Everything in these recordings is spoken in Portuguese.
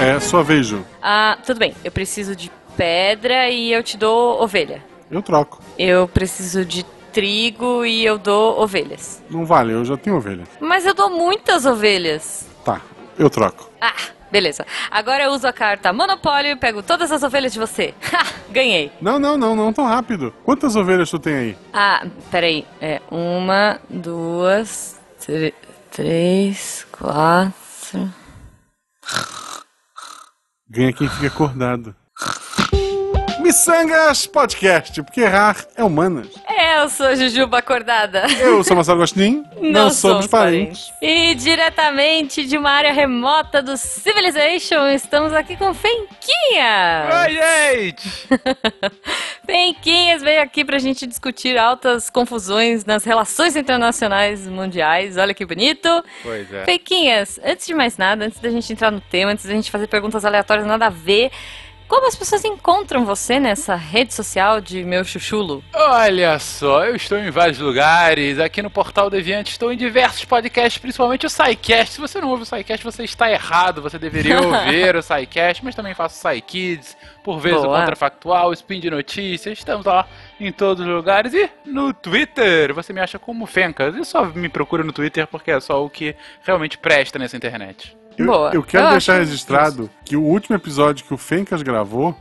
É, sua vez, Ju. Ah, tudo bem. Eu preciso de pedra e eu te dou ovelha. Eu troco. Eu preciso de trigo e eu dou ovelhas. Não vale, eu já tenho ovelha. Mas eu dou muitas ovelhas. Tá, eu troco. Ah, beleza. Agora eu uso a carta Monopólio e pego todas as ovelhas de você. Ha, ganhei. Não, não, não, não tão rápido. Quantas ovelhas tu tem aí? Ah, peraí. É uma, duas, tr- três, quatro. Ganha quem fica acordado. Missangas Podcast, porque errar é humanas. É, Eu sou Jujuba Acordada. Eu sou Marcelo Gostin, não, somos parentes. E diretamente de uma área remota do Civilization, estamos aqui com Fenquinha. Oi, gente! Fenquinhas veio aqui pra gente discutir altas confusões nas relações internacionais mundiais. Olha que bonito. Pois é. Feiquinhas, antes de mais nada, antes da gente entrar no tema, antes da gente fazer perguntas aleatórias nada a ver, como as pessoas encontram você nessa rede social de meu chuchulo? Olha só, eu estou em vários lugares. Aqui no Portal Deviante estou em diversos podcasts, principalmente o SciCast. Se você não ouve o SciCast, você está errado. Você deveria ouvir o SciCast, mas também faço SciKids, por vezes o Boa. Contrafactual, o Spin de Notícias. Estamos lá em todos os lugares. E no Twitter, você me acha como Fencas. E só me procura no Twitter porque é só o que realmente presta nessa internet. Eu, Boa. eu quero Eu deixar acho registrado que o último episódio que o Fencas gravou,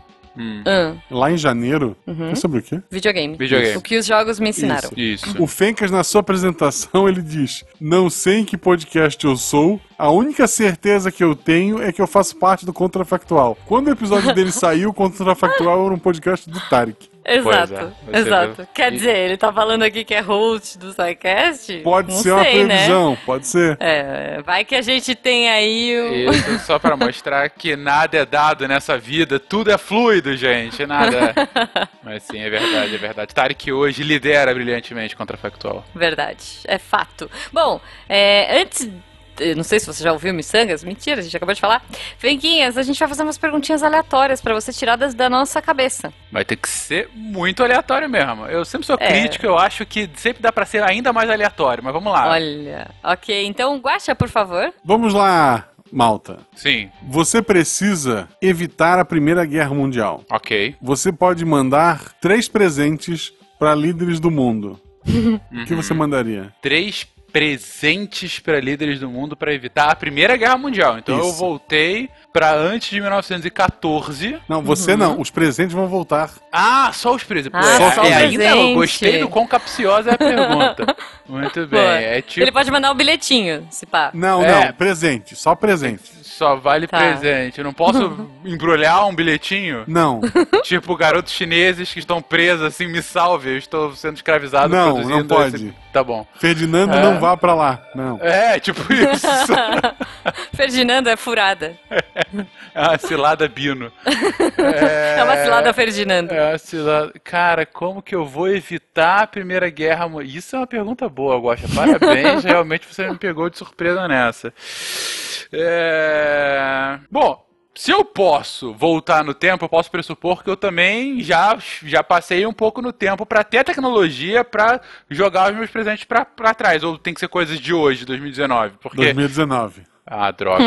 Ah, lá em janeiro, Uhum. é sobre o quê? videogame. Videogame. O que os jogos me ensinaram. Isso. Isso. O Fencas, na sua apresentação, ele diz: Não sei em que podcast eu sou, a única certeza que eu tenho é que eu faço parte do Contrafactual. Quando o episódio dele saiu, o Contrafactual era um podcast do Tarek. Exato, é, você exato. viu? Quer E- dizer, ele tá falando aqui que é host do SciCast? Pode Não ser uma sei, né? previsão, pode ser. É, vai que a gente tem aí o... Isso, só pra mostrar que nada é dado nessa vida, tudo é fluido, gente, nada. Mas sim, é verdade, é verdade. Tarek hoje lidera brilhantemente contra a Factual. Verdade, é fato. Bom, é, antes. Não sei se você já ouviu Missangas, mentira, a gente acabou de falar. Fenquinhas, a gente vai fazer umas perguntinhas aleatórias pra você tiradas da nossa cabeça. Vai ter que ser muito aleatório mesmo. Eu sempre sou É. crítico, eu acho que sempre dá pra ser ainda mais aleatório, mas vamos lá. Olha, ok, então Guaxa, por favor. Vamos lá, Malta. Sim, Você precisa evitar a Primeira Guerra Mundial. ok. Você pode mandar três presentes para líderes do mundo. O que você mandaria? Três presentes pra líderes do mundo pra evitar a Primeira Guerra Mundial. Então eu Isso. voltei pra antes de 1914. Não, você não. Os presentes vão voltar. Ah, só os presentes. Ah, Pô, só é, ainda eu gostei do quão capciosa é a pergunta. Muito bem. É tipo, Ele pode mandar um bilhetinho, se pá. Não, É. não. Presente. Só presente. só vale Tá. presente. Eu não posso embrulhar um bilhetinho? Não. tipo, garotos chineses que estão presos assim, me salve, eu estou sendo escravizado Não, produzindo não pode. esse- Tá bom. Ferdinando, É. não vá pra lá. Não. É, tipo isso. Ferdinando é furada. é uma cilada Bino. É, uma cilada Ferdinando. É uma cilada. Cara, como que eu vou evitar a Primeira Guerra Mundial? Isso é uma pergunta boa, Guaxa. Parabéns, realmente você me pegou de surpresa nessa. É... Bom, se eu posso voltar no tempo, eu posso pressupor que eu também já, já passei um pouco no tempo pra ter a tecnologia pra jogar os meus presentes pra, pra trás. Ou tem que ser coisas de hoje, 2019. Porque 2019. Ah, droga.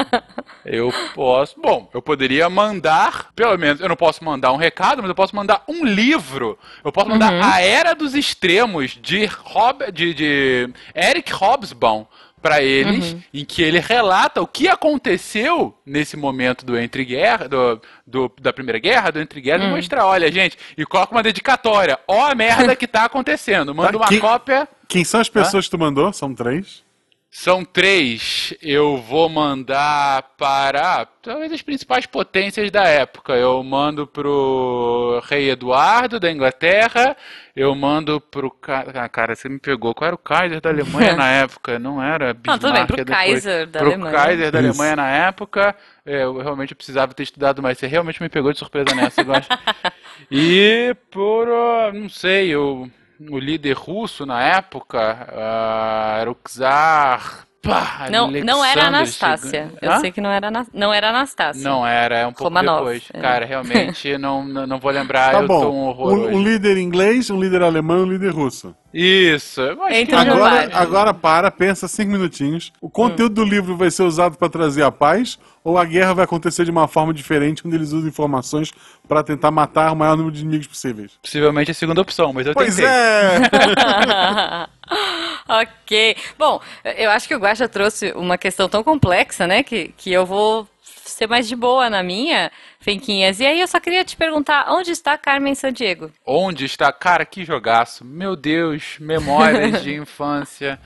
eu posso. Bom, eu poderia mandar. Pelo menos, eu não posso mandar um recado, mas eu posso mandar um livro. Eu posso mandar A Era dos Extremos de, Rob, de, de Eric Hobsbawm para eles, em que ele relata o que aconteceu nesse momento do entre guerra, do, do- da primeira guerra, do entre guerra, e mostrar, olha, gente, e coloca uma dedicatória. Ó a merda que tá acontecendo. Manda Tá, uma que- cópia. Quem são as pessoas que tu mandou? São três? São três. Eu vou mandar para talvez as principais potências da época. Eu mando pro rei Eduardo da Inglaterra. Eu mando pro ah, cara, você me pegou. Qual era o Kaiser da Alemanha na época? Não era Não, Bismarck. tudo bem, pro é depois. Kaiser da pro Alemanha. Kaiser da Isso. Alemanha na época. É, eu realmente precisava ter estudado mais. Você realmente me pegou de surpresa nessa, eu. E por, ah, não sei, o, o líder russo na época ah, era o Czar Pá, Não, não era Anastácia. Eu Hã? sei que não era, não era Anastácia. Não era, é um pouco Romanov, depois. é. Cara, realmente, não, não, vou lembrar, Tá eu tô um bom. horror Um, um líder inglês, um líder alemão e um líder russo. Isso. Entre Agora, agora para, pensa cinco minutinhos. O conteúdo do livro vai ser usado para trazer a paz ou a guerra vai acontecer de uma forma diferente, onde eles usam informações para tentar matar o maior número de inimigos possíveis? Possivelmente a segunda opção, mas eu Pois tentei. é! ok. Bom, eu acho que o Guaxa trouxe uma questão tão complexa, né? Que, que eu vou ser mais de boa na minha, Fenquinhas. E aí eu só queria te perguntar, onde está Carmen Sandiego? Onde está? Cara, que jogaço. Meu Deus, memórias de infância.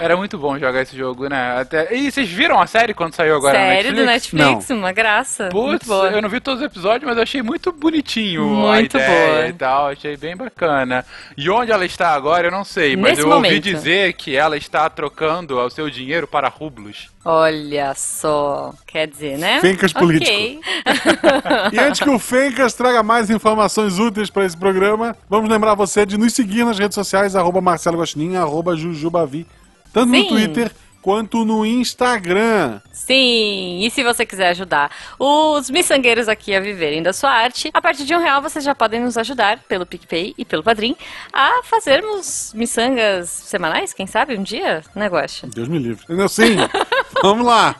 Era muito bom jogar esse jogo, né? Até... E vocês viram a série quando saiu agora Série na do Netflix? Netflix, uma graça. Putz, eu não vi todos os episódios, mas eu achei muito bonitinho Muito a ideia boa. e tal, achei bem bacana. E onde ela está agora, eu não sei, mas Nesse eu ouvi momento. dizer que ela está trocando o seu dinheiro para rublos. Olha só. Quer dizer, né? Fencas político. Ok. E antes que o Fencas traga mais informações úteis para esse programa, vamos lembrar você de nos seguir nas redes sociais, arroba Marcelo Guaxinim, arroba Jujubavi, tanto no Sim. Twitter quanto no Instagram. Sim, e se você quiser ajudar os miçangueiros aqui a viverem da sua arte, a partir de um real vocês já podem nos ajudar pelo PicPay e pelo Padrim a fazermos miçangas semanais, quem sabe, um dia, né, Guaxa? Deus me livre. Entendeu? Sim, vamos lá.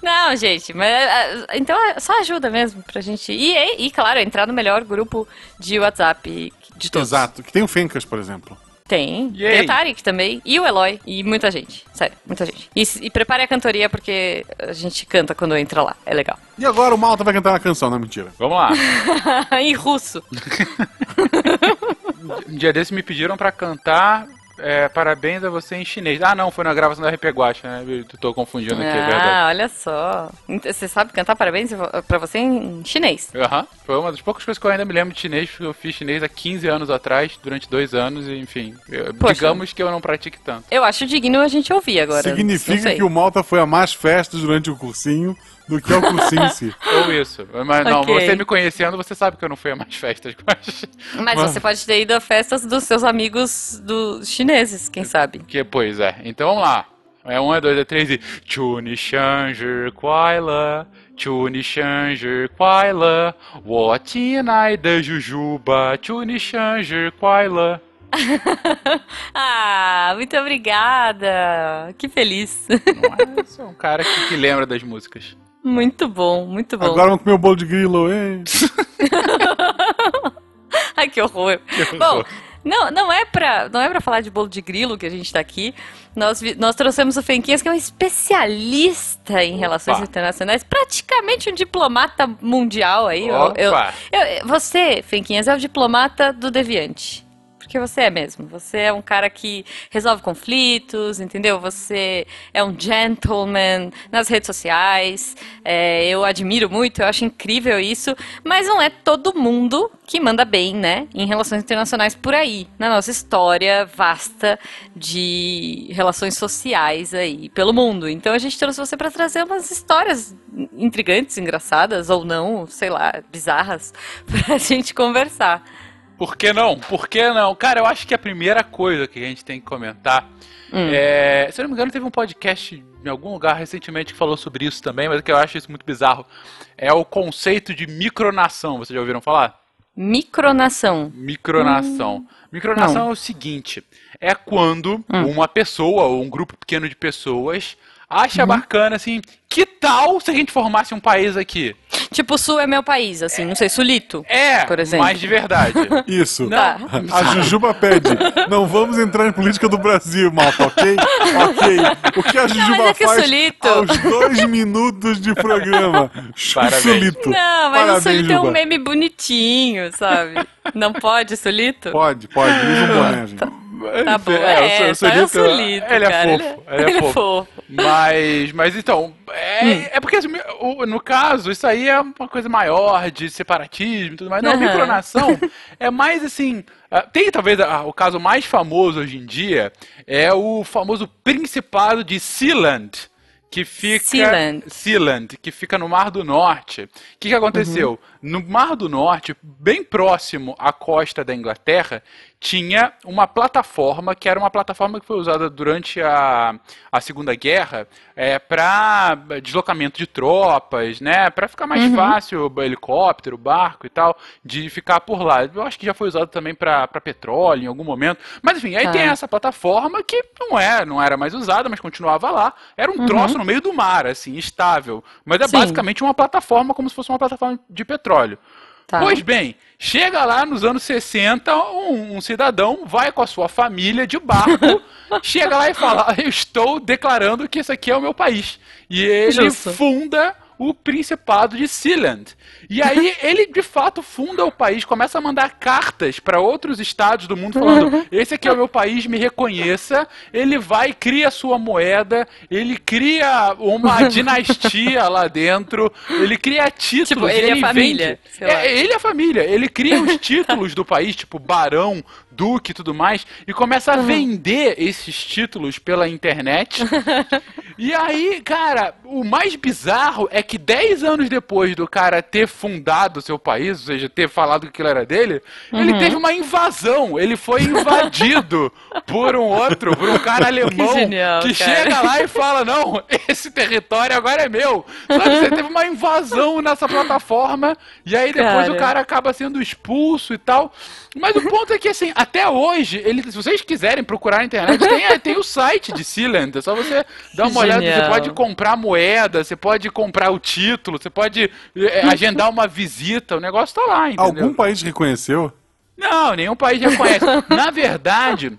Não, gente, mas ah, então é só ajuda mesmo pra gente. E, e, e, claro, entrar no melhor grupo de WhatsApp de todos. Exato, que tem o Fencas, por exemplo. Tem. Yay. Tem o Tarek também. E o Eloy. E muita gente. Sério, muita gente. E, e prepare a cantoria porque a gente canta quando entra lá. É legal. E agora o Malta vai cantar uma canção, não é mentira. Vamos lá. em russo. Um dia desses me pediram pra cantar é, Parabéns a você em chinês. Ah, não, foi na gravação da RP Guacha, né? Eu tô confundindo aqui, é verdade. Ah, olha só. Você sabe cantar parabéns pra você em chinês? Aham. Foi uma das poucas coisas que eu ainda me lembro de chinês, porque eu fiz chinês há 15 anos atrás, durante dois anos, e enfim. eu- Poxa. digamos que eu não pratique tanto. Eu acho digno a gente ouvir agora. Significa que o Malta foi a mais festas durante o cursinho do que é o cursinho em si. Ou isso. Mas não, Ok. você me conhecendo, você sabe que eu não fui a mais festas. Mas... Mas você pode ter ido a festas dos seus amigos dos chineses, quem sabe? Que, pois é. Então vamos lá. É um, é dois, é três e. Chuni Shanger Kwaila. Chuni Shanger Kwaila. Wotinai da Jujuba. Chuni Shanger Kwaila. Ah, muito obrigada. Que feliz. Não é? Sou um cara que, que lembra das músicas. Muito bom, muito bom. Agora vamos comer o bolo de grilo, hein? Ai, que horror. Bom, não, não é pra, não é pra falar de bolo de grilo que a gente tá aqui. Nós, nós trouxemos o Fenquinhas, que é um especialista em relações Opa. internacionais, praticamente um diplomata mundial aí. Eu- eu- eu- você, Fenquinhas, é o diplomata do deviante. Porque você é mesmo. Você é um cara que resolve conflitos, entendeu? Você é um gentleman nas redes sociais. É, eu admiro muito, eu acho incrível isso. Mas não é todo mundo que manda bem, né? Em relações internacionais por aí. Na nossa história vasta de relações sociais aí pelo mundo. Então a gente trouxe você para trazer umas histórias intrigantes, engraçadas ou não, sei lá, bizarras, pra gente conversar. Por que não? Por que não? Cara, eu acho que a primeira coisa que a gente tem que comentar Hum. é. Se eu não me engano, teve um podcast em algum lugar recentemente que falou sobre isso também, mas é que eu acho isso muito bizarro. É o conceito de micronação. Vocês já ouviram falar? Micronação. Micronação. Micronação Não. é o seguinte: é quando Hum. uma pessoa ou um grupo pequeno de pessoas acha Uhum. bacana assim, que tal se a gente formasse um país aqui? Tipo, o Sul é meu país, assim, não sei, Sulito. É, Por exemplo. mas de verdade. Isso. Tá. A Jujuba pede. Não vamos entrar em política do Brasil, malta, ok? Ok. O que a Jujuba mas é que o faz Sulito- aos dois minutos de programa? Parabéns. Sulito. Não, mas Parabéns, o Sulito é um Juba. meme bonitinho, sabe? Não pode, Sulito? Pode, pode. Usa um boné, gente. Tá bom, É, é, é Sulito, ele é cara, fofo, ele é fofo. Mas, mas então, é, Hum. é porque assim, no caso, isso aí é uma coisa maior de separatismo e tudo mais. Não, Aham. micronação é mais assim. ah, Tem talvez ah, o caso mais famoso hoje em dia é o famoso Principado de Sealand, que fica. Sealand. Sealand, que fica no Mar do Norte. O que, que aconteceu? Uhum. No Mar do Norte, bem próximo à costa da Inglaterra, tinha uma plataforma que era uma plataforma que foi usada durante a, a Segunda Guerra é, para deslocamento de tropas, né? Para ficar mais Uhum. fácil o helicóptero, o barco e tal, de ficar por lá. Eu acho que já foi usado também para petróleo em algum momento. Mas enfim, aí Tá. tem essa plataforma que não é, não era mais usada, mas continuava lá. Era um troço no meio do mar, assim, estável. Mas é Uhum. Sim. basicamente uma plataforma como se fosse uma plataforma de petróleo. Tá. Pois bem, chega lá nos anos 60, um, um cidadão vai com a sua família de barco, chega lá e fala: Eu estou declarando que esse aqui é o meu país. E ele Justo. funda o Principado de Sealand. E aí ele de fato funda o país, começa a mandar cartas para outros estados do mundo falando: esse aqui é o meu país, me reconheça. Ele vai, cria sua moeda, ele cria uma dinastia lá dentro, ele cria títulos. Tipo, ele e a vende- família. É, ele e a família. Ele cria os títulos do país, tipo barão, duque e tudo mais, e começa a vender esses títulos pela internet. E aí, cara, o mais bizarro é que 10 anos depois do cara ter fundado o seu país, ou seja, ter falado que aquilo era dele, Uhum. ele teve uma invasão. Ele foi invadido por um outro, por um cara alemão genial, que cara. chega lá e fala: Não, esse território agora é meu. Sabe, você teve uma invasão nessa plataforma, e aí depois Cara. o cara acaba sendo expulso e tal. Mas o ponto é que, assim, até hoje, ele, se vocês quiserem procurar na internet, tem, tem o site de Sealand. É só você dar uma olhada. Você Genial. pode comprar moeda, você pode comprar o título, você pode é, agendar uma visita. O negócio tá lá, entendeu? Algum país reconheceu? Não, nenhum país reconhece. Na verdade,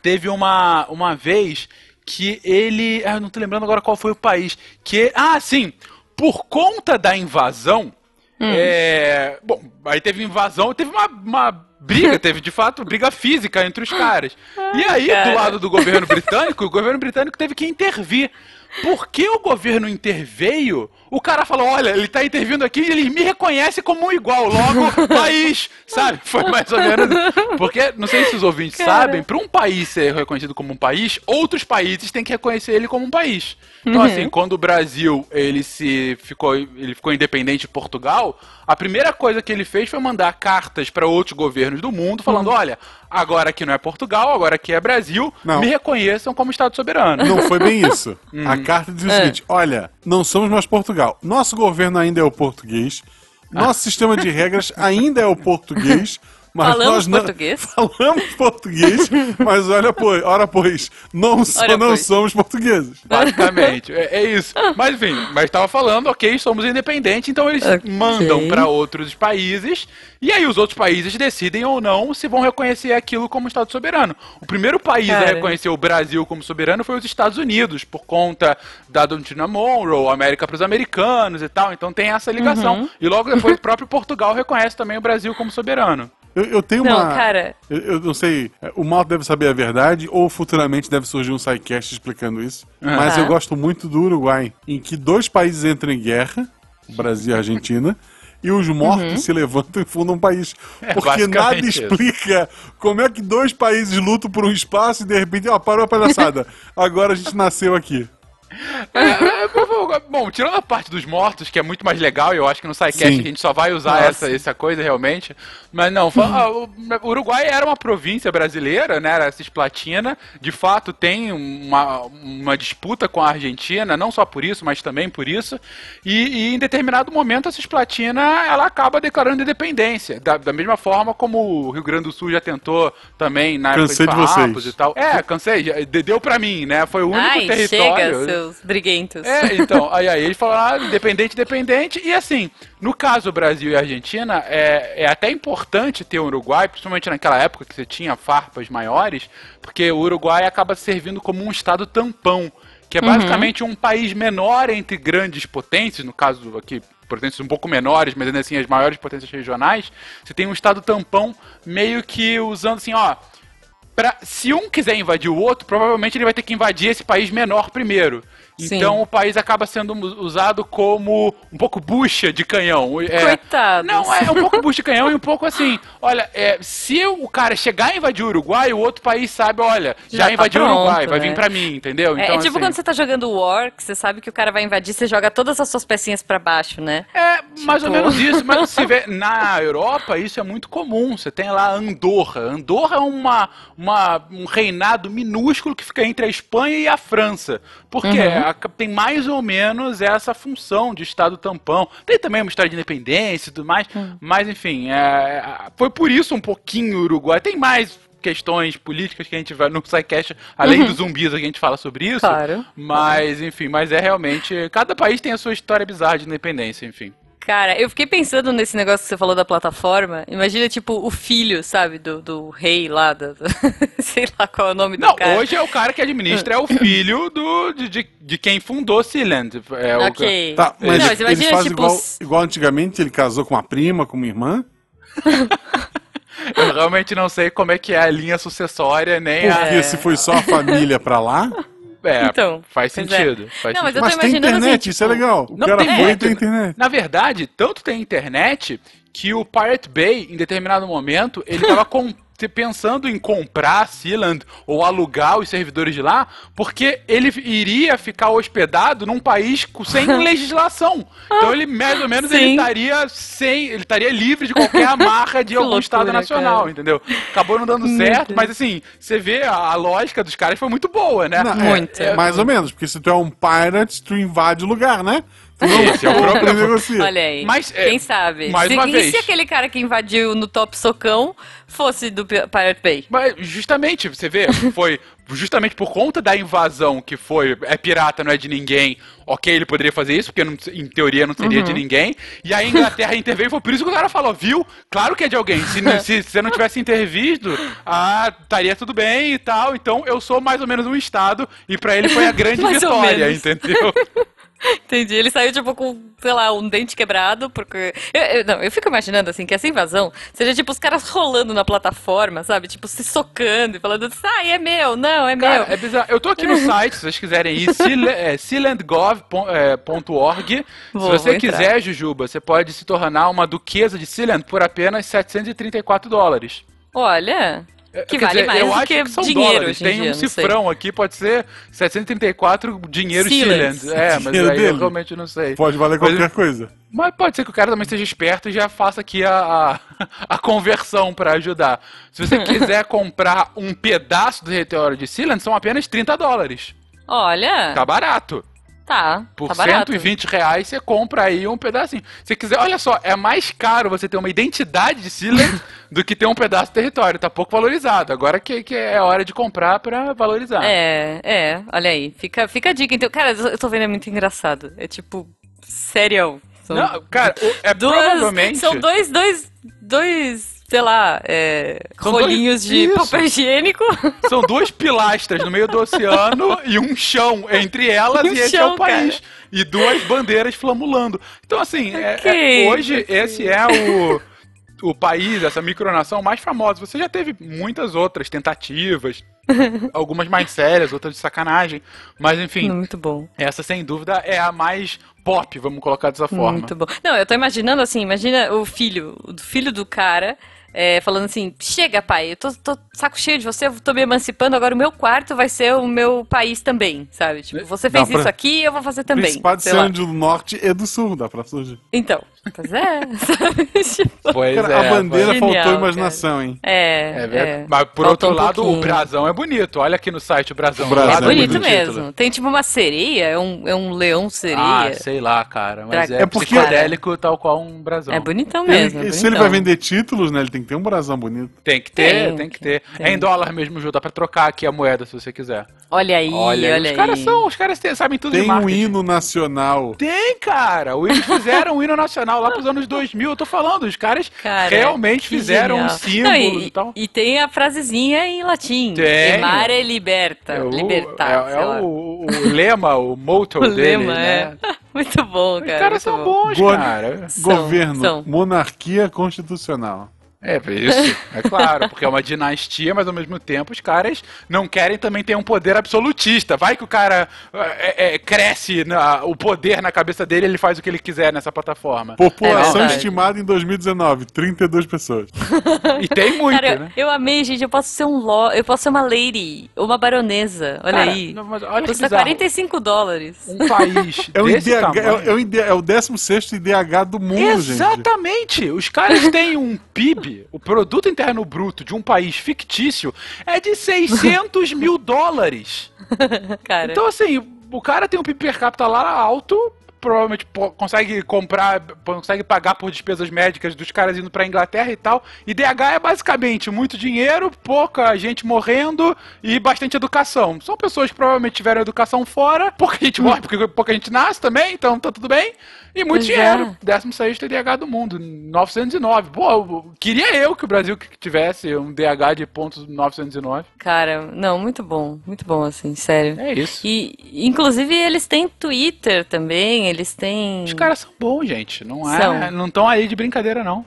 teve uma, uma vez que ele. Ah, eu não tô lembrando agora qual foi o país. Que. Ah, sim! Por conta da invasão. é, bom, aí teve invasão, teve uma, uma briga, teve de fato briga física entre os caras. E aí, do lado do governo britânico, o governo britânico teve que intervir. Porque o governo interveio, o cara falou: olha, ele tá intervindo aqui e ele me reconhece como um igual, logo país, sabe? Foi mais ou menos. Porque, não sei se os ouvintes Cara. sabem, para um país ser reconhecido como um país, outros países têm que reconhecer ele como um país. Então, assim, quando o Brasil ele se ficou, ele ficou independente de Portugal, a primeira coisa que ele fez foi mandar cartas para outros governos do mundo falando: olha, agora aqui não é Portugal, agora aqui é Brasil, Não. me reconheçam como Estado soberano. Não foi bem isso. Hum. A carta diz o É. seguinte: olha, não somos mais Portugal. Nosso governo ainda é o português. Nosso sistema de regras ainda é o português. Mas Falamos nós não, português? Falamos português, mas olha, pois, ora, pois, não, so- Olha, não pois. somos portugueses. Basicamente, é, é isso. Mas enfim, mas estava falando, ok, somos independentes, então eles Ok. mandam para outros países e aí os outros países decidem ou não se vão reconhecer aquilo como Estado soberano. O primeiro país a Cara. reconhecer o Brasil como soberano foi os Estados Unidos, por conta da doutrina Monroe, América para os americanos e tal. Então tem essa ligação. Uhum. E logo depois o próprio Portugal reconhece também o Brasil como soberano. Eu, eu tenho Não, uma. cara. Eu, eu não sei, o Malto deve saber a verdade, ou futuramente deve surgir um sidecast explicando isso. Mas Aham. eu gosto muito do Uruguai, em que dois países entram em guerra, o Brasil e a Argentina, e os mortos Uhum. se levantam e fundam um país. É, Porque nada basicamente isso. explica como é que dois países lutam por um espaço e de repente, ó, parou a palhaçada. Agora a gente nasceu aqui. Bom, tirando a parte dos mortos, que é muito mais legal, e eu acho que no SciCast Sim. a gente só vai usar Nossa. essa, essa coisa realmente. Mas não, fa- ah, o Uruguai era uma província brasileira, né? Era Cisplatina. De fato, tem uma, uma disputa com a Argentina, não só por isso, mas também por isso. E, e em determinado momento a Cisplatina ela acaba declarando independência. Da, da mesma forma como o Rio Grande do Sul já tentou também na Cansei época de de vocês. e tal. É, cansei, deu pra mim, né? Foi o único Ai, território. chega, seus briguentos. É, então, aí, aí ele falou, ah, independente, independente, e assim, no caso Brasil e Argentina, é, é até importante ter o Uruguai, principalmente naquela época que você tinha farpas maiores, porque o Uruguai acaba servindo como um estado tampão, que é basicamente um país menor entre grandes potências, no caso aqui, potências um pouco menores, mas ainda assim as maiores potências regionais, você tem um estado tampão meio que usando assim, ó, Pra, se um quiser invadir o outro, provavelmente ele vai ter que invadir esse país menor primeiro. Então Sim. o país acaba sendo usado como um pouco bucha de canhão. É, Coitados. Não, é um pouco bucha de canhão e um pouco assim. Olha, é, se o cara chegar a invadir o Uruguai, o outro país sabe, olha, já, Já tá invadiu o Uruguai, pronto, vai né? vir pra mim, entendeu? É, Então, é tipo assim, quando você tá jogando War, que você sabe que o cara vai invadir, você joga todas as suas pecinhas pra baixo, né? É, mais ou Tipo- menos isso, mas se vê, na Europa isso é muito comum. Você tem lá Andorra. Andorra é uma, uma, um reinado minúsculo que fica entre a Espanha e a França. Porque Uhum. a- tem mais ou menos essa função de Estado tampão. Tem também uma história de independência e tudo mais. Hum. Mas, enfim, é, foi por isso um pouquinho o Uruguai. Tem mais questões políticas que a gente vai no SciCast, além dos zumbis, a gente fala sobre isso. Uhum. Claro. Mas, enfim, mas é realmente. Cada país tem a sua história bizarra de independência, enfim. Cara, eu fiquei pensando nesse negócio que você falou da plataforma. Imagina, tipo, o filho, sabe, do, do rei lá, do, do- sei lá qual é o nome Não, do cara. hoje é o cara que administra, é o filho do, de, de, de quem fundou Sealand. É o Ok. Tá, mas, Não, mas eles imagina, fazem tipo, igual, igual antigamente, ele casou com uma prima, com uma irmã. Eu realmente não sei como é que é a linha sucessória, nem a. Porque se foi só a família pra lá. É, Então, faz é. sentido. faz Não, mas sentido. eu tô Mas tem imaginando assim, internet, isso é tipo, legal. O Não, cara tem foi e muito. tem internet. Na verdade, tanto tem internet que o Pirate Bay, em determinado momento, ele tava com- pensando em comprar Sealand ou alugar os servidores de lá, porque ele iria ficar hospedado num país sem legislação. Então ele, mais ou menos, ele Sim. estaria sem. Ele estaria livre de qualquer amarra de algum loucura, Estado nacional, cara. entendeu? Acabou não dando certo, mas assim, você vê a, a lógica dos caras foi muito boa, né? Não, é- Muito. é mais ou menos, porque se tu é um pirate, tu invade o lugar, né? Esse é o e problema. Olha aí. Mas, é, Quem sabe? mais se, uma e vez. se aquele cara que invadiu no Top Socão fosse do Pi- Pirate Bay? Mas justamente, você vê, foi justamente por conta da invasão que foi, é pirata, não é de ninguém. Ok, ele poderia fazer isso, porque não- em teoria não seria Uhum. de ninguém. E a Inglaterra interveio, foi por isso que o cara falou, viu? Claro que é de alguém. Se, se, se você não tivesse intervisto, ah, estaria tudo bem e tal. Então eu sou mais ou menos um Estado, e pra ele foi a grande vitória, entendeu? Entendi. Ele saiu, tipo, com, sei lá, um dente quebrado, porque. Eu, eu- não, eu fico imaginando, assim, que essa invasão seja, tipo, os caras rolando na plataforma, sabe? Tipo, se socando e falando, sai, é meu, não, é Cara, meu. é bizarro. Eu tô aqui no site, se vocês quiserem ir, seal- é, sealandgov.org. Se você quiser, Jujuba, você pode se tornar uma duquesa de Sealand por apenas 734 dólares. Olha. Que Quer vale dizer, mais eu do acho que que são dinheiro dólares. Tem dia, um cifrão aqui, pode ser 734 dinheiro. Sealand. É, mas Dinheiro aí eu dele. realmente não sei. Pode valer Mas- qualquer coisa. Mas pode ser que o cara também seja esperto e já faça aqui a, a, a conversão pra ajudar. Se você quiser comprar um pedaço do território de Sealand, são apenas 30 dólares. Olha. Tá barato. Tá. Por tá barato. 120 reais você compra aí um pedacinho. Se quiser, olha só, é mais caro você ter uma identidade de Sealand do que ter um pedaço de território. Tá pouco valorizado. Agora que, que é hora de comprar pra valorizar. É, é, olha aí. Fica, fica a dica. Então, cara, eu tô vendo, é muito engraçado. É tipo, sério. São Não, cara, é duas, provavelmente. São dois, dois, dois, sei lá, é, São dois- rolinhos de isso. papel higiênico. São duas pilastras no meio do oceano e um chão entre elas Um e esse é chão, o país. E duas bandeiras flamulando. Então, assim, é- Ok. é- hoje esse é o, o país, essa micronação mais famosa. Você já teve muitas outras tentativas, algumas mais sérias, outras de sacanagem. Mas, enfim, Muito bom. essa sem dúvida é a mais pop, vamos colocar dessa forma. Muito bom. Não, eu tô imaginando assim, imagina o filho, o filho do cara. É, falando assim, chega pai, eu tô, tô saco cheio de você, eu tô me emancipando, agora o meu quarto vai ser o meu país também, sabe? Tipo, você Dá fez pra- isso aqui, eu vou fazer também. Principado. Sealand do Norte e do Sul, dá pra surgir. Então, pois é, sabe? Tipo, Pois Cara, é, a bandeira Genial, faltou cara. imaginação, hein? É, É verdade. é. Mas por Faltou outro um lado, o pouquinho. brasão é bonito. Olha aqui no site o brasão. O brasão É Lá do bonito título. mesmo. Tem tipo uma sereia, é um, é um leão sereia. Ah, sei lá, cara. Mas é, É porque- psicodélico tal qual um brasão. é bonitão Ele- mesmo. é se ele vai vender títulos, né? Ele tem que ter um brasão bonito. Tem que ter, tem, Tem, que ter. tem. É em dólar mesmo, Ju. Dá pra trocar aqui a moeda se você quiser. Olha aí, olha, os aí. caras são, os caras têm- sabem tudo de Tem um marketing. hino nacional. Tem, cara. O Eles fizeram um hino nacional lá pros anos 2000. Eu tô falando, os caras Cara, realmente fizeram genial. um símbolo Não, e, e, tal. e tem a frasezinha em latim. Tem. Emare liberta. É o, libertar. é, é o, o lema, o motto O dele, lema, né? é. Muito bom, Os cara. caras muito são bom. bons, cara. São, Governo, são. monarquia constitucional. É, isso, é claro, porque é uma dinastia, mas ao mesmo tempo os caras não querem também ter um poder absolutista. Vai que o cara é, é, cresce na, o poder na cabeça dele ele faz o que ele quiser nessa plataforma. População é estimada em 2019, 32 pessoas. e tem muito, cara, né? Eu, amei, gente. Eu posso ser um lo... eu posso ser uma lady, uma baronesa. Olha cara, aí. Não, olha Custa 45 dólares. Um país é o desse IDH, é, o, é o 16 IDH do mundo, Exatamente. gente. Os caras têm um PIB o produto interno bruto de um país fictício é de 600 mil dólares. Cara. Então, assim, o cara tem um PIB per capita lá alto, provavelmente consegue comprar, consegue pagar por despesas médicas dos caras indo pra Inglaterra e tal. E DH é basicamente muito dinheiro, pouca gente morrendo e bastante educação. São pessoas que provavelmente tiveram educação fora, pouca gente morre, porque pouca gente nasce também, então tá tudo bem. E muito pois dinheiro. É. 16 DH do mundo, 909. Pô, queria eu que o Brasil tivesse um DH de pontos 909. Cara, não, muito bom. Muito bom, assim, sério. É isso. E, inclusive, eles têm Twitter também, eles têm... Os caras são bons, gente. Não é, são. não estão aí de brincadeira, não.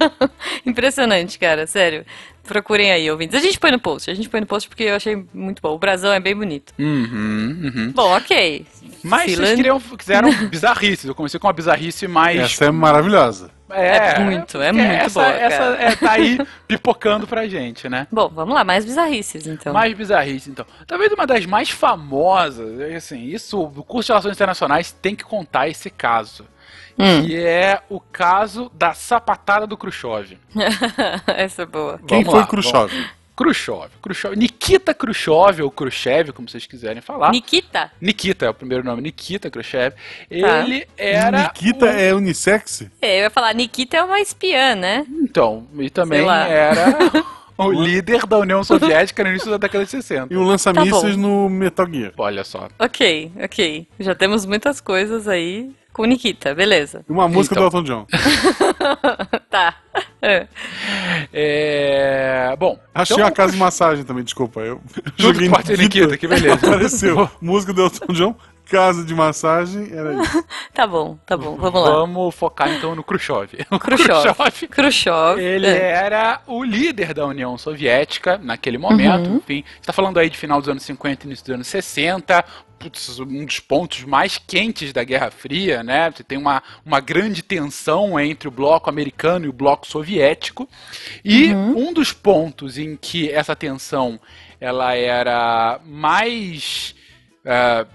Impressionante, cara, sério. Procurem aí, ouvintes. A gente põe no post, a gente põe no post porque eu achei muito bom. O brasão é bem bonito. Uhum, uhum. Bom, ok. Mas vocês queriam, quiseram bizarrices. Eu comecei com uma bizarrice mais. Essa é maravilhosa. É, é muito, é muito essa, boa. Essa é, tá aí pipocando pra gente, né? Bom, vamos lá, mais bizarrices então. Mais bizarrices então. Talvez uma das mais famosas, assim, isso, o curso de Relações Internacionais tem que contar esse caso. Hum. Que é o caso da sapatada do Khrushchev. Essa é boa. Quem vamos foi lá, Khrushchev? Vamos. Khrushchev. Khrushchev. Nikita Khrushchev, ou Khrushchev, como vocês quiserem falar. Nikita? Nikita é o primeiro nome, Nikita Khrushchev. Tá. Ele era. Nikita um... é unissex? É, eu ia falar, Nikita é uma espiã, né? Então, e também era. o líder da União Soviética no início da década de 60. E um lança-mísseis tá no Metal Gear. Olha só. Ok, ok. Já temos muitas coisas aí com Nikita, beleza. E uma música então. do Elton John. tá. É. é... Bom. Achei então... a casa de massagem também, desculpa. Eu joguei Nikita, Nikita, que beleza. Apareceu. música do Elton John, casa de massagem, era isso. tá bom, tá bom, vamos lá. Vamos focar então no Khrushchev. O Khrushchev. Khrushchev. Khrushchev. Ele é. era o líder da União Soviética naquele momento, uhum. enfim. está falando aí de final dos anos 50 e início dos anos 60, putz, um dos pontos mais quentes da Guerra Fria, né? Você tem uma, uma grande tensão entre o bloco americano e o bloco soviético. E uhum. um dos pontos em que essa tensão ela era mais uh,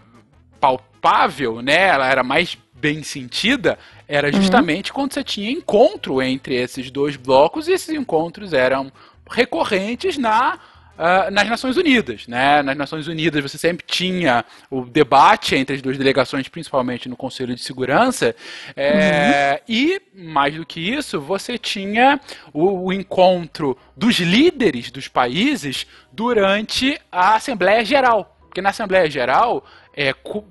palpável, né? Ela era mais bem sentida, era uhum. justamente uhum. quando você tinha encontro entre esses dois blocos e esses encontros eram recorrentes na Uh, nas Nações Unidas. Né? Nas Nações Unidas você sempre tinha o debate entre as duas delegações, principalmente no Conselho de Segurança, é, uhum. e, mais do que isso, você tinha o, o encontro dos líderes dos países durante a Assembleia Geral. Porque na Assembleia Geral é,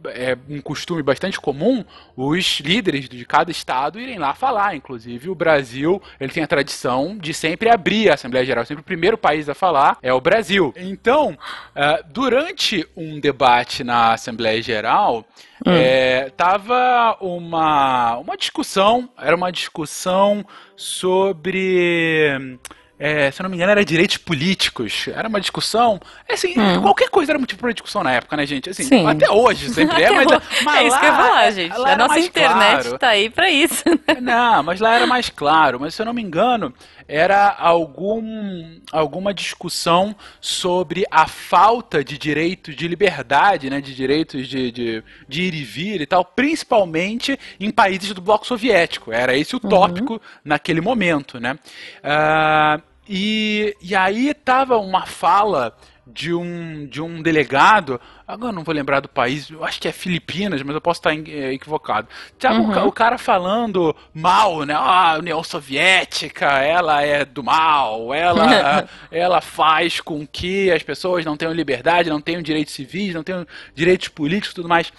é, um costume bastante comum os líderes de cada estado irem lá falar. Inclusive, o Brasil ele tem a tradição de sempre abrir a Assembleia Geral. Sempre o primeiro país a falar é o Brasil. Então, uh, durante um debate na Assembleia Geral, hum. é, tava uma, uma discussão, era uma discussão sobre é, se eu não me engano, era direitos políticos. Era uma discussão. É assim, hum. qualquer coisa era motivo para discussão na época, né, gente? Assim, Sim. até hoje sempre é, mas, mas É isso lá, que eu ia falar, gente. A nossa internet claro. tá aí para isso. Não, mas lá era mais claro. Mas se eu não me engano, era algum, alguma discussão sobre a falta de direitos de liberdade, né, de direitos de, de, de ir e vir e tal, principalmente em países do bloco soviético. Era esse o uhum. tópico uhum. naquele momento, né? Uh, e, e aí tava uma fala de um, de um delegado, agora não vou lembrar do país, eu acho que é Filipinas, mas eu posso estar é, equivocado. Tava uhum. o, o, cara falando mal, né? Ah, a União Soviética, ela é do mal, ela, ela faz com que as pessoas não tenham liberdade, não tenham direitos civis, não tenham direitos políticos e tudo mais.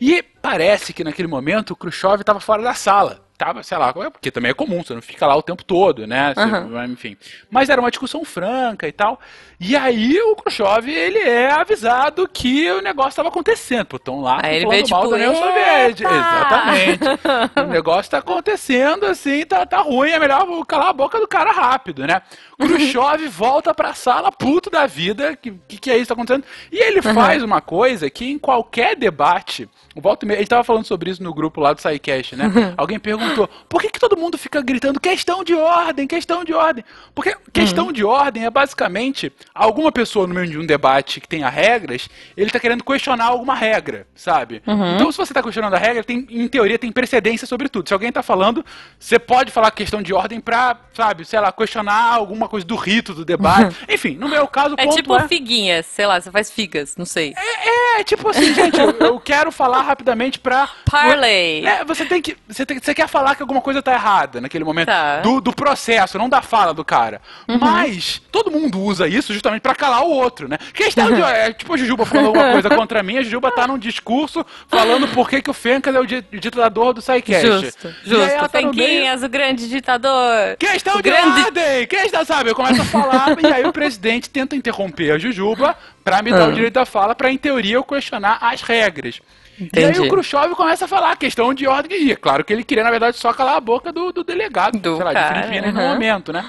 E parece que naquele momento o Khrushchev estava fora da sala. Tava, sei lá, porque também é comum, você não fica lá o tempo todo, né? Você. Enfim. Mas era uma discussão franca e tal. E aí o Khrushchev, ele é avisado que o negócio estava acontecendo. Pô, estão lá Aí ele falando veio, mal tipo, da União! Soviética. Exatamente. o negócio tá acontecendo assim, tá, tá ruim, é melhor calar a boca do cara rápido, né? Khrushchev volta pra sala puto da vida, que, que é isso que tá acontecendo? E ele faz uma coisa que em qualquer debate, o e a gente tava falando sobre isso no grupo lá do SciCast, né? Alguém perguntou, por que que todo mundo fica gritando questão de ordem, questão de ordem? Porque questão de ordem é basicamente alguma pessoa no meio de um debate que tenha regras, ele tá querendo questionar alguma regra, sabe? Então se você tá questionando a regra, tem, em teoria tem precedência sobre tudo. Se alguém tá falando, você pode falar questão de ordem pra, sabe, sei lá, questionar alguma coisa do rito do debate. Enfim, no meu caso, É ponto tipo é... figuinhas, sei lá, você faz figas, não sei. É, tipo assim, gente, eu, eu quero falar rapidamente pra. Parlay. É, você tem que. Você, tem, você quer falar que alguma coisa tá errada naquele momento. Tá. Do, do processo, não da fala do cara. Mas todo mundo usa isso justamente pra calar o outro, né? Questão de. É, tipo a Jujuba falando alguma coisa contra mim, a Jujuba tá num discurso falando por que, que o Fencas é o di- ditador do SciCast. Justo, justo. tá no meio- Fenquinhas, o grande ditador. Questão O de grande- ordem! Questão, sabe? Eu começo a falar e aí o presidente tenta interromper a Jujuba pra me dar Ah. o direito da fala, pra em teoria eu questionar as regras. E aí Entendi. o Khrushchev começa a falar questão de ordem. E é claro que ele queria, na verdade, só calar a boca do, do delegado, Do sei lá, cara, de Filipinas no aham. momento, né?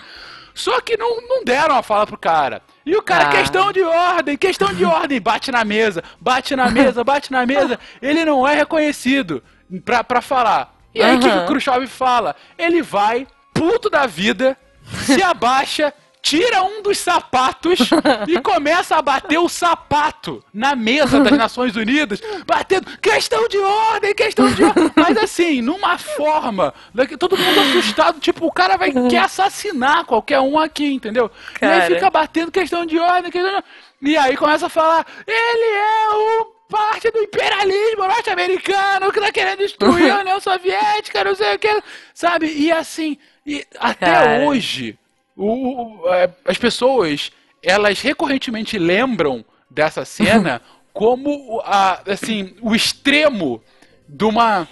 Só que não, não deram a fala pro cara. E o cara, Ah. questão de ordem, questão de ordem, bate na mesa, bate na mesa, bate na mesa. Ele não é reconhecido pra, pra falar. E aí o que, que o. Khrushchev fala? Ele vai, puto da vida, se abaixa, tira um dos sapatos e começa a bater o sapato na mesa das Nações Unidas, batendo questão de ordem, questão de ordem. Mas assim, numa forma, todo mundo assustado, tipo, o cara vai quer assassinar qualquer um aqui, entendeu? E aí Cara. fica batendo questão de ordem, questão de ordem. E aí começa a falar, ele é o parte do imperialismo norte-americano que tá querendo destruir a União Soviética, não sei o que, sabe? E assim, e até Cara. hoje, o- é, as pessoas, elas recorrentemente lembram dessa cena como o- a, assim, o extremo de uma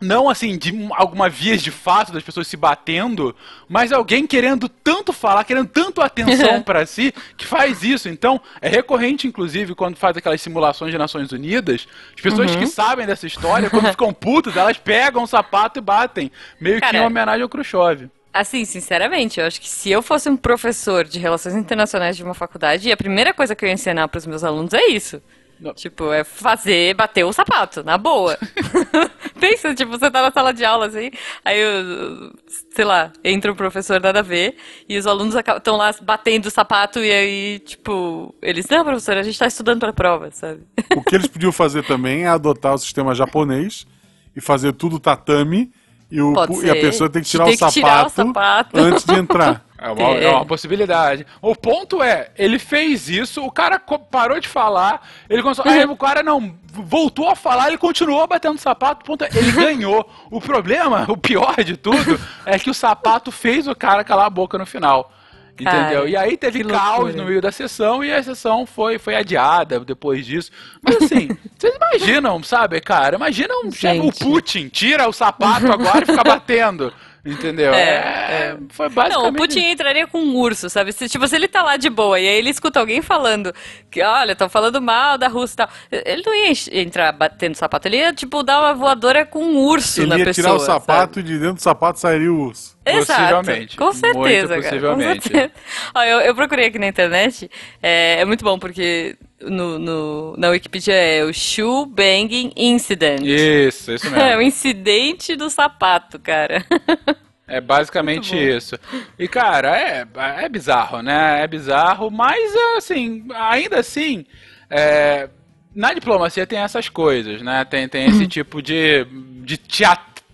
não assim de um- alguma vias de fato das pessoas se batendo, mas alguém querendo tanto falar, querendo tanto atenção pra si, que faz isso. Então, é recorrente, inclusive, quando faz aquelas simulações de Nações Unidas, as pessoas Uhum. que sabem dessa história, quando ficam putas, elas pegam o sapato e batem, meio que em homenagem ao Khrushchev. Assim, sinceramente, eu acho que se eu fosse um professor de relações internacionais de uma faculdade, a primeira coisa que eu ia ensinar pros meus alunos é isso. Não. Tipo, é fazer, bater o sapato, na boa. Pensa, tipo, você tá na sala de aula, assim, aí, eu, sei lá, entra um professor nada a ver, e os alunos estão lá batendo o sapato, e aí, tipo, eles, não, professor, a gente tá estudando pra prova, sabe? O que eles podiam fazer também é adotar o sistema japonês e fazer tudo tatame e, o, Pode e a pessoa tem que tirar, Tem o, que sapato tirar o sapato. antes de entrar. É uma, É. é uma possibilidade. O ponto é, ele fez isso, o cara parou de falar, ele começou, aí o cara não voltou a falar, ele continuou batendo sapato, o ponto é, ele ganhou. O problema, o pior de tudo, é que o sapato fez o cara calar a boca no final. Entendeu? Cara, e aí teve caos no meio da sessão e a sessão foi, foi adiada depois disso. Mas assim, vocês imaginam, sabe, cara? Imaginam chama o. Putin, tira o sapato agora e fica batendo. Entendeu? É, Foi basicamente Não, o Putin entraria com um urso, sabe? Se, tipo, se ele tá lá de boa e aí ele escuta alguém falando que, olha, estão falando mal da Rússia e tal. Ele não ia entrar batendo sapato, ele ia, tipo, dar uma voadora com um urso na Ele ia pessoa. tirar o sabe? sapato e de dentro do sapato sairia o urso. Exato, Possivelmente. com certeza, cara. possivelmente. Ó, eu, eu procurei aqui na internet, é, é muito bom porque no, no- na Wikipedia é o Shoe Banging Incident. Isso, isso É o mesmo. incidente do sapato, cara. É basicamente isso. E, cara, é, é bizarro, né? É bizarro, mas, assim, ainda assim, é, na diplomacia tem essas coisas, né? Tem, tem esse tipo de, de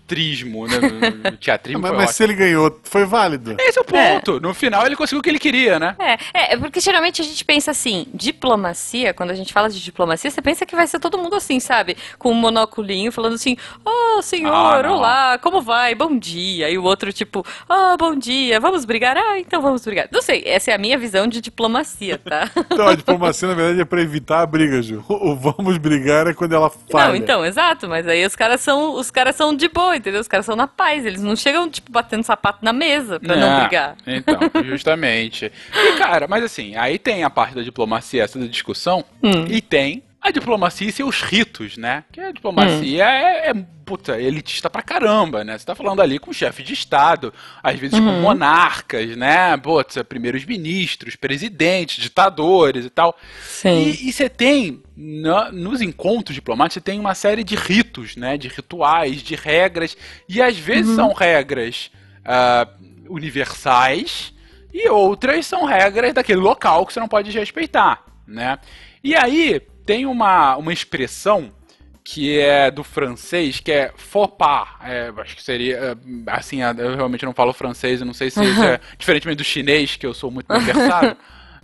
teatrismo, né? Teatrismo Mas, foi mas ótimo. se ele ganhou, foi válido. Esse é o ponto. No final ele conseguiu o que ele queria, né? É, é, é porque geralmente a gente pensa assim, diplomacia, quando a gente fala de diplomacia, você pensa que vai ser todo mundo assim, sabe? Com um monoculinho falando assim, oh, senhor, Ah, olá, como vai? Bom dia. E o outro tipo, oh, bom dia, vamos brigar? Ah, então vamos brigar. Não sei, essa é a minha visão de diplomacia, tá? Então a diplomacia, na verdade, é pra evitar a briga, Ju. O vamos brigar é quando ela falha. Não, então, exato, mas aí os caras são, os caras são de boa, entendeu? Os caras são na paz, eles não chegam, tipo, batendo sapato na mesa pra não, não brigar. Então, justamente. e, cara, mas assim, aí tem a parte da diplomacia, essa da discussão, hum. e tem a diplomacia e seus ritos, né? Que a diplomacia hum. é, é puta, elitista pra caramba, né? Você tá falando ali com chefe de Estado, às vezes com monarcas, né? Putz, primeiros ministros, presidentes, ditadores e tal. Sim. E, e você tem, no, nos encontros diplomáticos, você tem uma série de ritos, né? De rituais, de regras, e às vezes uhum. são regras uh, universais e outras são regras daquele local que você não pode respeitar, né? E aí, tem uma, uma expressão que é do francês, que é faux pas. É, acho que seria, é, assim, eu realmente não falo francês, eu não sei se é diferentemente do chinês, que eu sou muito versado,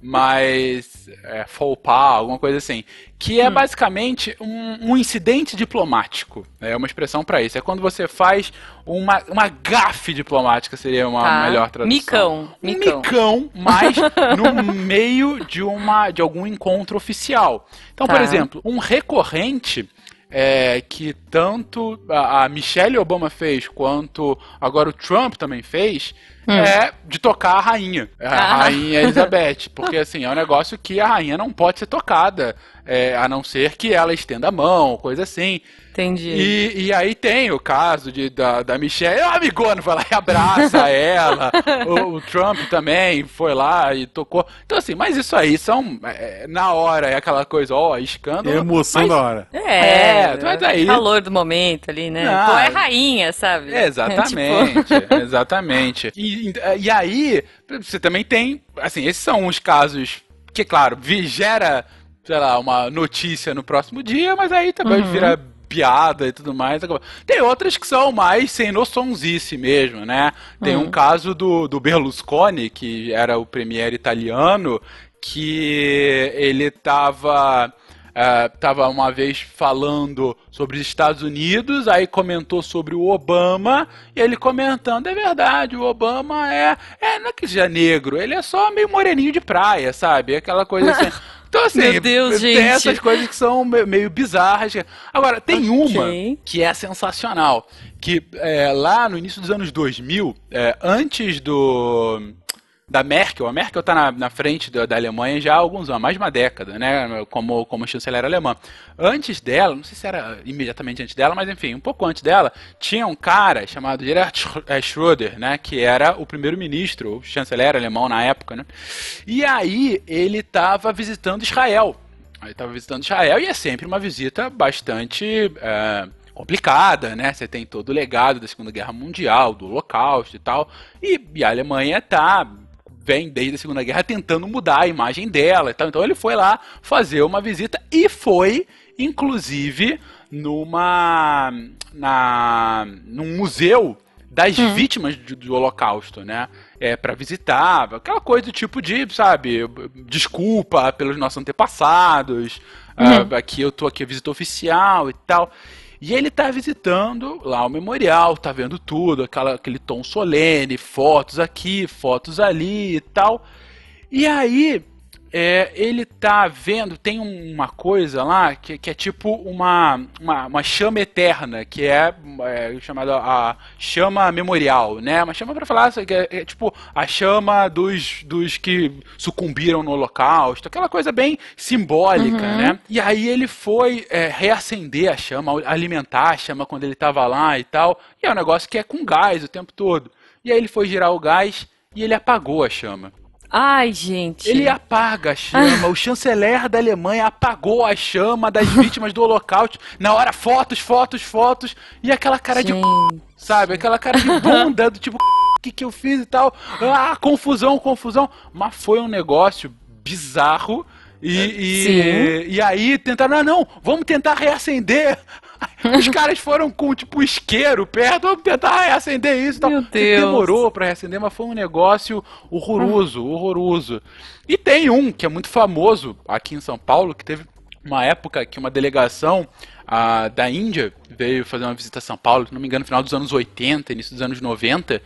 mas é, alguma coisa assim. Que é hum. basicamente um, um, incidente diplomático. É uma expressão para isso. É quando você faz uma, uma gafe diplomática, seria uma tá. melhor tradução. Micão. Um micão, micão mas no meio de, uma, de algum encontro oficial. Então, tá. por exemplo, um recorrente é, que tanto a, Michelle Obama fez quanto agora o Trump também fez hum. é de tocar a rainha, a ah. rainha Elizabeth, porque assim é um negócio que a rainha não pode ser tocada, é, a não ser que ela estenda a mão, coisa assim. Entendi. E, e aí tem o caso de, da, da Michelle, o amigona foi lá e abraça ela. O, o, Trump também foi lá e tocou. Então, assim, mas isso aí são. É, na hora é aquela coisa, ó, escândalo. É emoção mas, da hora. É, é mas aí. Calor do momento ali, né? Não, Pô, é rainha, sabe? Exatamente, é, tipo... exatamente. E, e aí, você também tem. Assim, esses são os casos que, claro, gera, sei lá, uma notícia no próximo dia, mas aí também uhum. vira piada e tudo mais. Tem outras que são mais sem noçãozice mesmo, né? Tem uhum. um caso do, do Berlusconi, que era o premier italiano, que ele tava. Uh, tava uma vez falando sobre os Estados Unidos, aí comentou sobre o Obama, e ele comentando, é verdade, o Obama é, é não é que seja negro, ele é só meio moreninho de praia, sabe? Aquela coisa assim. Então, assim, Meu Deus, tem gente. essas coisas que são meio bizarras. Agora, tem okay. uma que é sensacional. Que é, lá no início dos anos 2000, é, antes do da Merkel. A Merkel está na, na, frente da, da, Alemanha já há alguns anos, mais de uma década, né? Como, como chanceler alemã. Antes dela, não sei se era imediatamente antes dela, mas enfim, um pouco antes dela, tinha um cara chamado Gerhard é, Schröder, né? Que era o primeiro-ministro, o chanceler alemão na época, né? E aí ele estava visitando Israel. Ele estava visitando Israel e é sempre uma visita bastante. É, complicada, né? Você tem todo o legado da Segunda Guerra Mundial, do Holocausto e tal. E, e a Alemanha está vem desde a Segunda Guerra tentando mudar a imagem dela e tal. Então ele foi lá fazer uma visita e foi, inclusive, numa na num museu das hum. vítimas do, do, Holocausto, né? É, para visitar, aquela coisa do tipo de, sabe, desculpa pelos nossos antepassados, uh, aqui eu tô aqui a visita oficial e tal. E ele tá visitando lá o memorial, tá vendo tudo, aquela, aquele tom solene, fotos aqui, fotos ali e tal. E aí é, ele tá vendo, tem uma coisa lá que, que é tipo uma, uma, uma, chama eterna, que é, é chamada a chama memorial, né? Uma chama para falar que é, é, tipo a chama dos, dos que sucumbiram no holocausto, aquela coisa bem simbólica, uhum. né? E aí ele foi é, reacender a chama, alimentar a chama quando ele estava lá e tal, e é um negócio que é com gás o tempo todo. E aí ele foi girar o gás e ele apagou a chama. Ai, gente. Ele apaga a chama. o chanceler da Alemanha apagou a chama das vítimas do Holocausto. Na hora, fotos, fotos, fotos. E aquela cara gente. de. Sabe? Aquela cara de bunda, do tipo. O que, que eu fiz e tal? Ah, confusão, confusão. Mas foi um negócio bizarro. E, e, e, aí tentaram, ah, não, vamos tentar reacender Os caras foram com, tipo, isqueiro perto, vamos tentar reacender isso. Meu Deus. Demorou pra reacender, mas foi um negócio horroroso, ah. horroroso. E tem um que é muito famoso aqui em São Paulo, que teve uma época que uma delegação a, da Índia veio fazer uma visita a São Paulo, se não me engano, no final dos anos 80, início dos anos 90,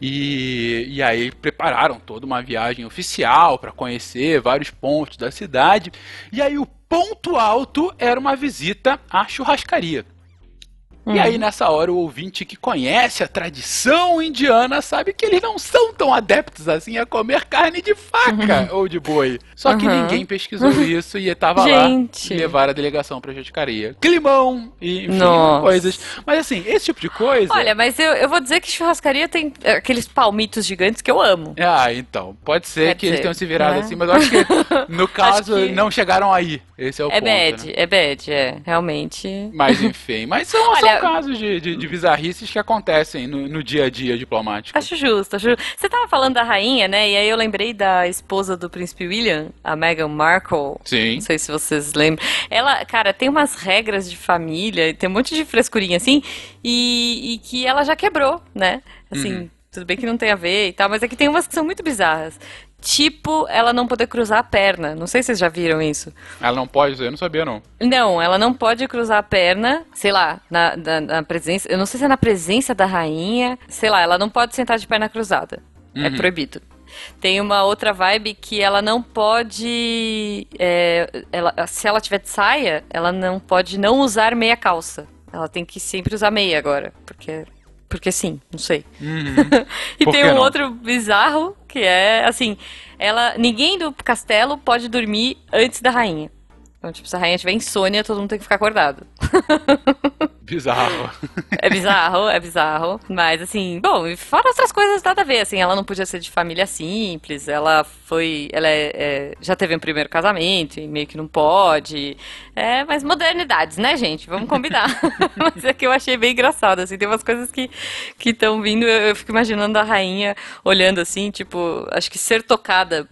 e, e aí prepararam toda uma viagem oficial para conhecer vários pontos da cidade, e aí o ponto alto era uma visita à churrascaria. E aí, nessa hora, o ouvinte que conhece a tradição indiana sabe que eles não são tão adeptos assim a comer carne de faca ou de boi. Só que Uhum. ninguém pesquisou isso e tava Gente. lá levar a delegação pra Juticaria. Climão e, enfim, Nossa. coisas. Mas assim, esse tipo de coisa... Olha, mas eu, eu vou dizer que churrascaria tem é, aqueles palmitos gigantes que eu amo. Ah, então. Pode ser Quer que eles tenham se virado né? assim, mas eu acho que, no caso, que- não chegaram aí. Esse é o É ponto. bad, né? é bad, é. Realmente. Mas enfim, mas são, Olha- são casos de, de, de bizarrices que acontecem no, no dia a dia diplomático. Acho justo, acho justo. Você tava falando da rainha, né? E aí eu lembrei da esposa do príncipe William, a Meghan Markle. Sim. Não sei se vocês lembram. Ela, cara, tem umas regras de família, tem um monte de frescurinha assim, e, e que ela já quebrou, né? Assim, Uhum. tudo bem que não tem a ver e tal, mas é que tem umas que são muito bizarras. Tipo, ela não poder cruzar a perna. Não sei se vocês já viram isso. Ela não pode, eu não sabia não. Não, ela não pode cruzar a perna, sei lá, na, na, na presença. Eu não sei se é na presença da rainha. Sei lá, ela não pode sentar de perna cruzada. É Uhum. proibido. Tem uma outra vibe que ela não pode. é, ela- se ela tiver de saia, ela não pode não usar meia calça. Ela tem que sempre usar meia agora. Porque. Porque sim, não sei. Uhum. E tem um não? outro bizarro que é assim, ela ninguém do castelo pode dormir antes da rainha. Então, tipo, se a rainha tiver insônia, todo mundo tem que ficar acordado. Bizarro. É bizarro, é bizarro. Mas assim, bom, e fora outras coisas nada a ver, assim, ela não podia ser de família simples, ela foi. Ela é- é, já teve um primeiro casamento e meio que não pode. É, mas modernidades, né, gente? Vamos combinar. mas é que eu achei bem engraçado, assim, tem umas coisas que estão vindo, eu, eu fico imaginando a rainha olhando assim, tipo, acho que ser tocada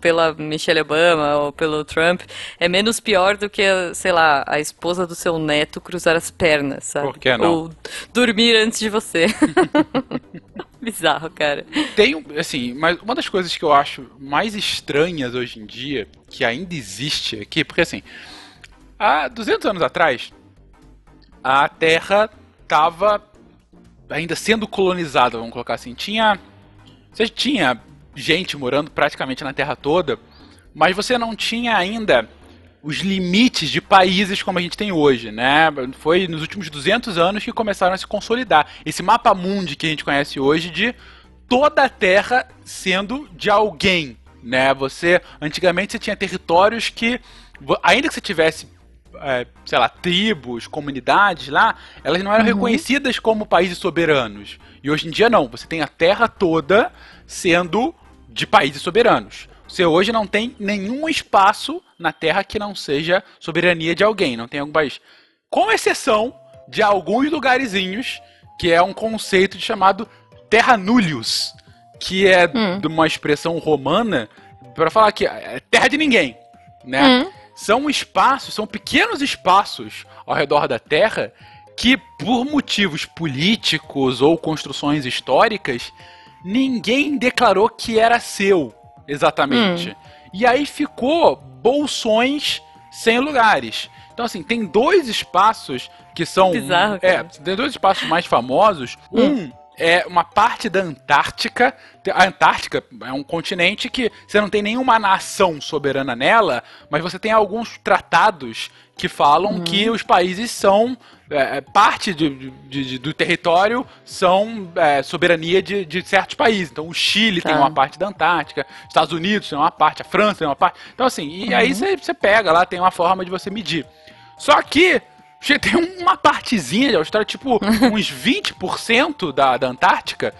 pela Michelle Obama ou pelo Trump é menos pior do que, sei lá, a esposa do seu neto cruzar as pernas, sabe? Por que não? Ou dormir antes de você. Bizarro, cara. Tem, assim, mas uma das coisas que eu acho mais estranhas hoje em dia, que ainda existe aqui, porque assim, há 200 anos atrás, a Terra estava ainda sendo colonizada, vamos colocar assim. Tinha, você tinha gente morando praticamente na Terra toda, mas você não tinha ainda os limites de países como a gente tem hoje, né? Foi nos últimos 200 anos que começaram a se consolidar. Esse mapa mundi que a gente conhece hoje de toda a Terra sendo de alguém, né? Você antigamente você tinha territórios que ainda que você tivesse é, sei lá, tribos, comunidades lá, elas não eram reconhecidas como países soberanos. E hoje em dia não, você tem a terra toda sendo de países soberanos. Você hoje não tem nenhum espaço na terra que não seja soberania de alguém, não tem algum país. Com exceção de alguns lugarzinhos, que é um conceito chamado terra nullius, que é de uma expressão romana para falar que é terra de ninguém, né? São espaços, são pequenos espaços ao redor da Terra que, por motivos políticos ou construções históricas, ninguém declarou que era seu, exatamente. E aí ficou bolsões sem lugares. Então, assim, tem dois espaços que são. Bizarro, é, tem dois espaços mais famosos. Um é uma parte da Antártica. A Antártica é um continente que você não tem nenhuma nação soberana nela, mas você tem alguns tratados que falam que os países são é, parte de- de- de- do território são é, soberania de, certos países. Então o Chile tem Tá. uma parte da Antártica, Estados Unidos tem uma parte, a França tem uma parte. Então assim, e aí você pega lá, tem uma forma de você medir. Só que tem uma partezinha de Austrália, tipo uns 20% da, da Antártica,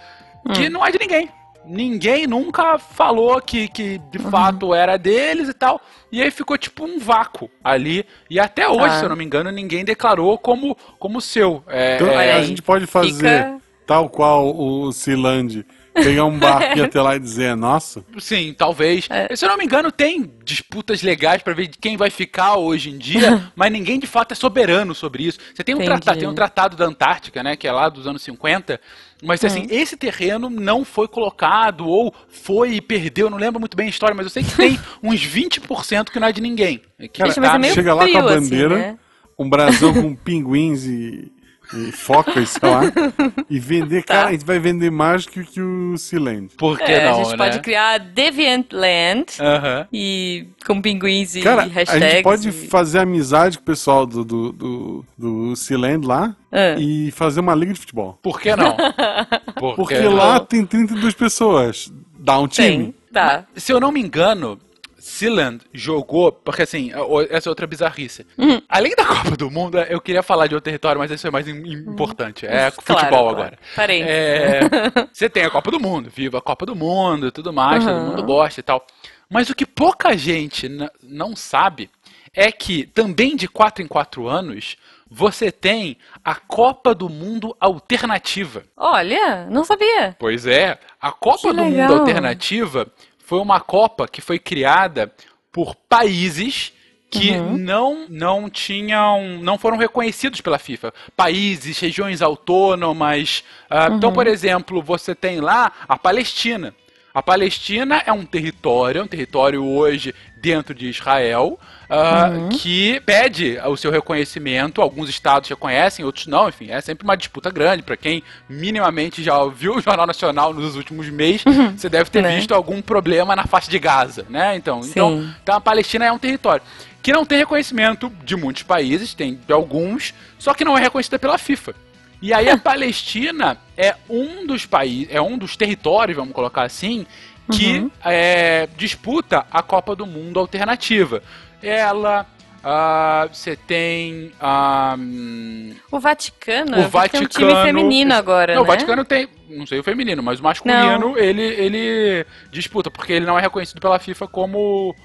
que não é de ninguém. Ninguém nunca falou que, que de fato era deles e tal. E aí ficou tipo um vácuo ali. E até hoje, Ah. se eu não me engano, ninguém declarou como, como seu. É, Então, é, a gente pode fazer Fica- tal qual o Ciland, pegar um barco e até lá e dizer, nossa, Sim, talvez. É. Se eu não me engano, tem disputas legais pra ver de quem vai ficar hoje em dia, mas ninguém de fato é soberano sobre isso. Você tem um, tratado, tem um tratado da Antártica, né, que é lá dos anos 50, mas assim, Hum. esse terreno não foi colocado ou foi e perdeu, eu não lembro muito bem a história, mas eu sei que tem uns 20% que não é de ninguém. Que Cara, Gente, mas é meio chega lá com a frio, assim, bandeira, né? um brasão com pinguins e e focas, sei lá, e vender, Tá. cara, a gente vai vender mais que, que o Sealand. Por que É, não, a gente né? pode criar Deviant Land Aham. e com pinguins e Cara, hashtags. a gente pode e- fazer amizade com o pessoal do, do, do, do Sealand lá Ah. e fazer uma liga de futebol. Por que não? Por Porque que não? lá tem 32 pessoas. Dá um time. Tem, tá. Se eu não me engano, Sealand jogou, porque assim, o- essa é outra bizarrice. Hum. Além da Copa do Mundo, eu queria falar de outro território, mas isso é mais im- importante. É Hum. Claro, futebol claro. agora. Parênteses. É, você tem a Copa do Mundo, viva a Copa do Mundo, tudo mais, todo Uhum. mundo gosta e tal. Mas o que pouca gente não sabe é que também de 4 em 4 anos você tem a Copa do Mundo alternativa. Olha, não sabia. Pois é, a Copa Que do Mundo legal. Alternativa foi uma Copa que foi criada por países que Uhum. não não tinham não foram reconhecidos pela FIFA países regiões autônomas ah, Uhum. então por exemplo você tem lá a Palestina a Palestina é um território, é um território hoje dentro de Israel, ah, Uhum. que pede o seu reconhecimento. Alguns estados reconhecem, outros não. Enfim, é sempre uma disputa grande. Para quem minimamente já viu o Jornal Nacional nos últimos meses, você deve ter Né? visto algum problema na faixa de Gaza, né? Então, Sim. então, então a Palestina é um território que não tem reconhecimento de muitos países, tem de alguns, só que não é reconhecida pela FIFA. E aí a Palestina é um dos países, é um dos territórios, vamos colocar assim, que Uhum. é, disputa a Copa do Mundo alternativa. Ela, ah, você tem ah, hum, O Vaticano, o vi que tem Vaticano. um time feminino agora, não, né? o Vaticano tem, não sei o feminino, mas o masculino ele, ele disputa porque ele não é reconhecido pela FIFA como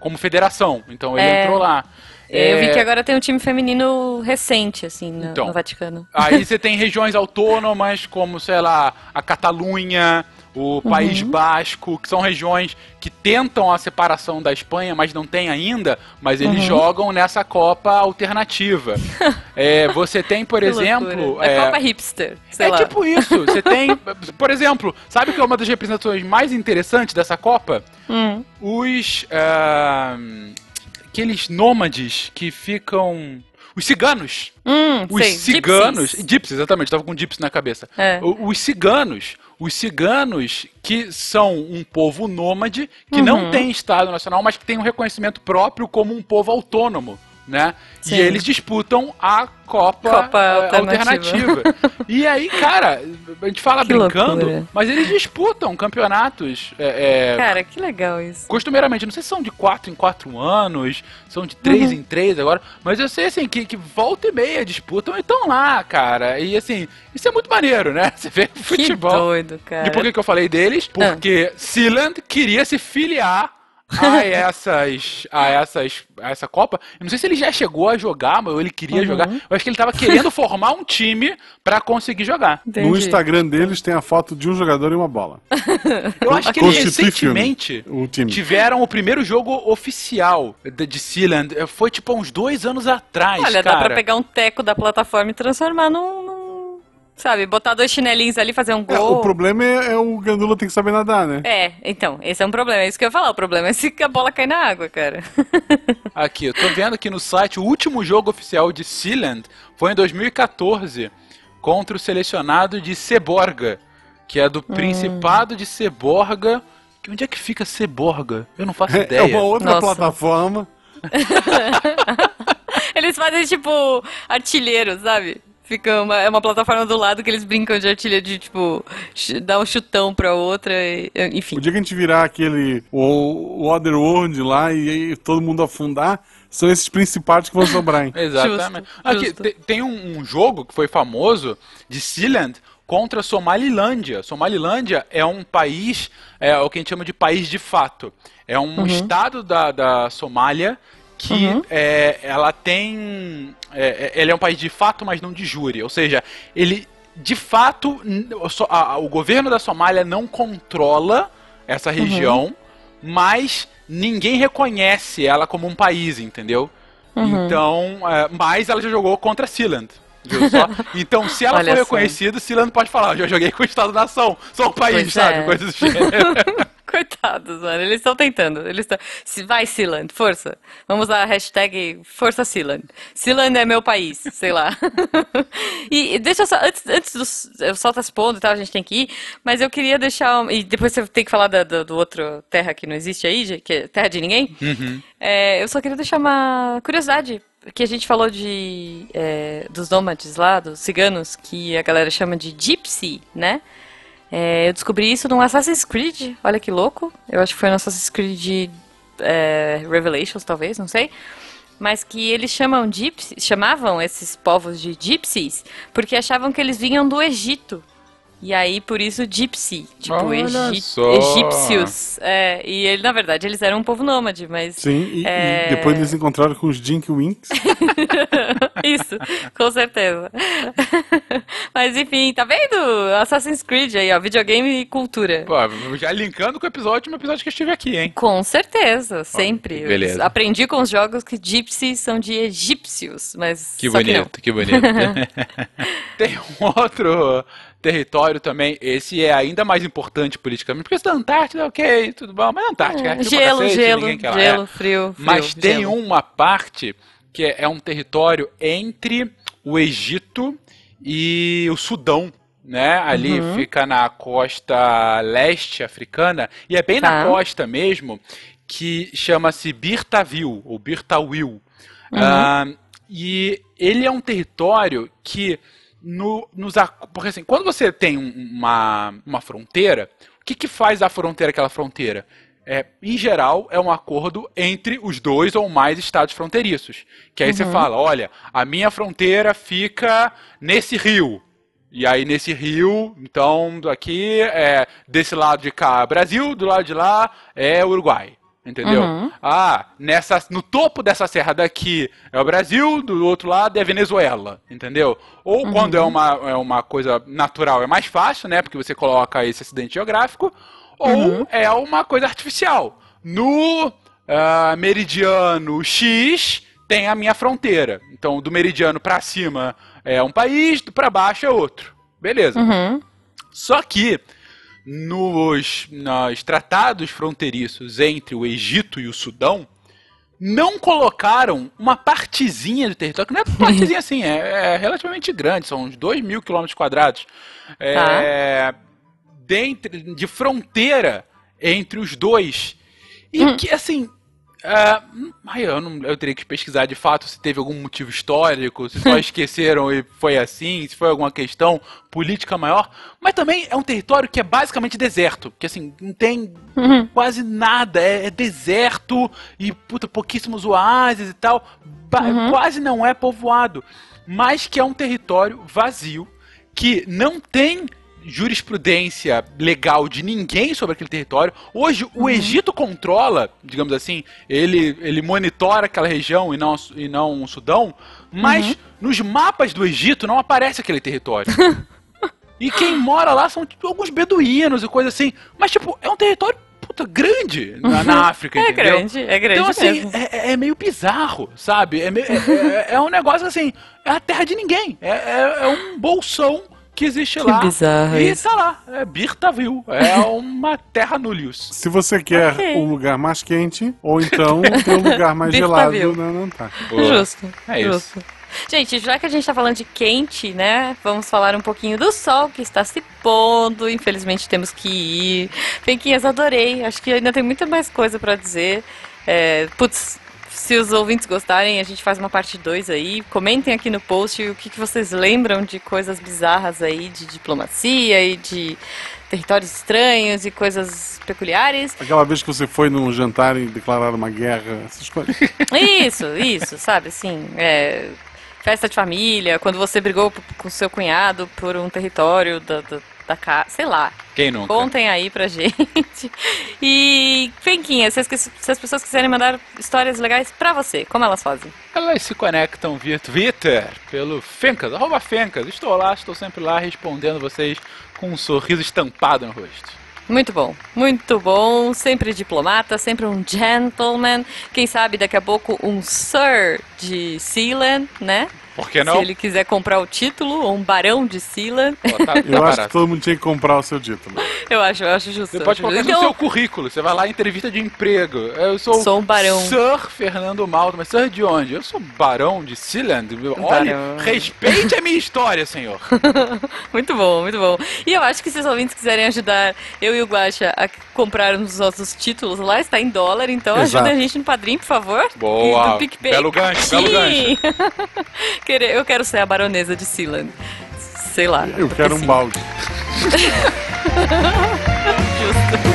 como federação. Então ele É. entrou lá. Eu vi É, que agora tem um time feminino recente, assim, no, Então. no Vaticano. Aí você tem regiões autônomas como, sei lá, a Catalunha, o País Basco, que são regiões que tentam a separação da Espanha, mas não tem ainda, mas eles jogam nessa Copa alternativa. É, você tem, por Que exemplo. loucura. É, Copa Hipster, sei é lá. tipo isso. Você tem, por exemplo, sabe que é uma das representações mais interessantes dessa Copa? Hum. Os. ah, aqueles nômades que ficam. Os ciganos. Hum, Os sei, ciganos. gypsies. Gypsies, exatamente, tava com gypsy na cabeça. É. Os ciganos. Os ciganos que são um povo nômade, que não Uhum. tem Estado Nacional, mas que tem um reconhecimento próprio como um povo autônomo. Né? Sim. E eles disputam a Copa, Copa eh, alternativa. alternativa. e aí, cara, a gente fala Que brincando, loucura. mas eles disputam campeonatos é, é, Cara, que legal isso. costumeiramente, não sei se são de 4 em 4 anos, são de 3 Uhum. em 3 agora, mas eu sei assim que, que volta e meia disputam e estão lá, cara. E assim, isso é muito maneiro, né? Você vê Que futebol. doido, cara. E por que, que eu falei deles? Porque Sealand queria se filiar a essas, a essas, a essa Copa. Eu não sei se ele já chegou a jogar, mas ele queria Uhum. jogar. Eu acho que ele tava querendo formar um time pra conseguir jogar. Entendi. No Instagram deles tem a foto de um jogador e uma bola. Eu acho que eles recentemente o time. tiveram o primeiro jogo oficial de, de Sealand. Foi tipo há uns dois anos atrás, Olha, cara. dá pra pegar um teco da plataforma e transformar num. num- sabe, botar dois chinelinhos ali, fazer um É, gol. o problema é, é o Gandula tem que saber nadar, né? É, então, esse é um problema. É isso que eu ia falar. O problema é se a bola cair na água, cara. Aqui, eu tô vendo aqui no site, o último jogo oficial de Sealand foi em 2014 contra o selecionado de Seborga, que é do Hum. Principado de Seborga. Que onde é que fica Seborga? Eu não faço É, ideia. é uma outra Nossa. plataforma. Eles fazem tipo artilheiro, sabe? Fica uma, é uma plataforma do lado que eles brincam de artilheiro, de tipo, dar um chutão pra outra, e- enfim. O dia que a gente virar aquele o, o Otherworld lá e, aí todo mundo afundar, são esses principados que vão sobrar, hein? Exatamente. Justo, Aqui, justo. te- tem um, um jogo que foi famoso de Sealand contra Somalilândia. Somalilândia é um país, é o que a gente chama de país de fato. É um Uhum. estado da, da Somália que é, ela tem. É, é- ele é um país de fato, mas não de júri. Ou seja, ele de fato a- a- o governo da Somália não controla essa Uhum. região, mas ninguém reconhece ela como um país, entendeu? Uhum. Então, é, mas ela já jogou contra Sealand. Então, se ela Olha for só. reconhecida, Sealand pode falar, eu já joguei com o Estado-nação, sou um país, Pois sabe? é. Coisas do gênero. Coitados, mano. Eles estão tentando. Eles. Se vai, Sealand, força. Vamos a hashtag Força Sealand. Sealand é meu país, sei lá. e deixa eu só. Antes, antes do. Eu só tá expondo e tal, a gente tem que ir. Mas eu queria deixar. E depois você tem que falar da, do, do, outro terra que não existe aí, que é terra de ninguém. Uhum. É, eu só queria deixar uma curiosidade que a gente falou de é, dos nômades lá, dos ciganos, que a galera chama de gypsy, né? É, eu descobri isso no Assassin's Creed, olha que louco. Eu acho que foi no Assassin's Creed é, Revelations, talvez, não sei. Mas que eles chamam gypsy, chamavam esses povos de gypsies porque achavam que eles vinham do Egito. E aí, por isso, Gypsy. Tipo, egípcios. É, e ele, na verdade, eles eram um povo nômade, mas. Sim, e, é... e depois eles encontraram com os Jink Winks. isso, com certeza. mas enfim, tá vendo? Assassin's Creed aí, ó, videogame e cultura. Pô, já linkando com o episódio, um episódio que eu estive aqui, hein? Com certeza, sempre. Ó, beleza. Aprendi com os jogos que Gypsy são de egípcios, mas. Que bonito, que, que bonito. Tem um outro território também, esse é ainda mais importante politicamente, porque esse da Antártida, ok, tudo bom, mas a Antártica é, é gelo, cacete, gelo, gelo, é. frio, frio, Mas tem gelo. uma parte que é, é um território entre o Egito e o Sudão, né? Ali uhum. fica na costa leste africana e é bem tá. na costa mesmo que chama-se Birtavil ou Birtawil. Uhum. Uh, e ele é um território que no, nos. Porque assim, quando você tem uma, uma fronteira, o que, que faz a fronteira aquela fronteira? É, em geral, é um acordo entre os dois ou mais estados fronteiriços. Que aí uhum. você fala: olha, a minha fronteira fica nesse rio. E aí, nesse rio, então, aqui, é, desse lado de cá, Brasil, do lado de lá é Uruguai. Entendeu? Uhum. Ah, nessa, no topo dessa serra daqui é o Brasil, do outro lado é Venezuela, entendeu? Ou uhum. quando é uma, é uma coisa natural é mais fácil, né? Porque você coloca esse acidente geográfico, uhum. ou é uma coisa artificial. No uh, meridiano X tem a minha fronteira. Então, do meridiano para cima é um país, para baixo é outro. Beleza. Uhum. Só que nos, nos tratados fronteiriços entre o Egito e o Sudão, não colocaram uma partezinha do território, que não é uma partezinha assim, é, é, relativamente grande, são uns 2 mil quilômetros quadrados, é, tá. Dentro, de fronteira entre os dois. E hum. que, assim, Uh, eu, não, eu teria que pesquisar de fato se teve algum motivo histórico, se só esqueceram e foi assim, se foi alguma questão política maior. Mas também é um território que é basicamente deserto, que assim, não tem uhum. quase nada, é, é, deserto e puta, pouquíssimos oásis e tal. Uhum. Quase não é povoado, mas que é um território vazio que não tem jurisprudência legal de ninguém sobre aquele território. Hoje, o. Egito controla, digamos assim, ele, ele monitora aquela região e não, e não o Sudão, mas uhum. nos mapas do Egito não aparece aquele território. e quem mora lá são tipo, alguns beduínos e coisa assim. Mas, tipo, é um território puta, grande na, na África, é entendeu? grande, é grande Então, assim, é, é, meio bizarro, sabe? É, meio, é, é, é, um negócio assim, é a terra de ninguém. É, é, é um bolsão que existe que lá. Bizarro e isso. tá lá. É Birtaville. É uma terra nullius. Se você quer okay. um lugar mais quente, ou então tem um lugar mais gelado na Antártida. Justo. É justo. isso. Gente, já que a gente tá falando de quente, né? Vamos falar um pouquinho do sol que está se pondo. Infelizmente temos que ir. Penquinhas, adorei. Acho que ainda tem muita mais coisa para dizer. É, putz, se os ouvintes gostarem, a gente faz uma parte 2 aí. Comentem aqui no post o que, que vocês lembram de coisas bizarras aí, de diplomacia e de territórios estranhos e coisas peculiares. Aquela vez que você foi num jantar e declarar uma guerra, essas coisas. Isso, isso, sabe, assim, é, festa de família, quando você brigou com seu cunhado por um território da, da, da casa, sei lá. Quem nunca? Contem aí pra gente. E, Fenquinha, se as, se as pessoas quiserem mandar histórias legais pra você, como elas fazem? Elas se conectam via Twitter, pelo Fencas, arroba Fencas. Estou lá, estou sempre lá respondendo vocês com um sorriso estampado no rosto. Muito bom, muito bom. Sempre diplomata, sempre um gentleman. Quem sabe daqui a pouco um Sir de Sealand, né? Por que não? Se ele quiser comprar o título, ou um barão de Sila, Pô, tá- tá Eu acho barato. que todo mundo tinha que comprar o seu título. eu acho, eu acho justo. Você pode acho colocar justo. no Então, seu currículo. Você vai lá em entrevista de emprego. Eu sou, Sou um barão. Sir Fernando Malta. Mas Sir de onde? Eu sou barão de Sealand. Olha, Barão. respeite a minha história, senhor. Muito bom, muito bom. E eu acho que se os ouvintes quiserem ajudar eu e o Guaxa a comprarmos os nossos títulos lá, está em dólar, então Exato. ajuda a gente no padrinho, por favor. Boa. E do PicPay. Belo gancho, belo Sim. Querer- eu quero ser a baronesa de Sealand. Sei lá. Eu quero um sim. balde. Justo.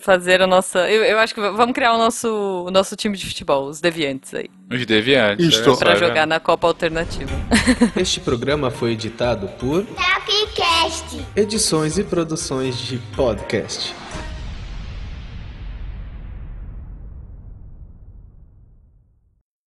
Fazer a nossa. Eu, eu acho que vamos criar o nosso, o nosso time de futebol, os deviantes aí. Os deviantes. Isto. só, Pra jogar na Copa Alternativa. Este programa foi editado por Tapcast. Edições e Produções de Podcast.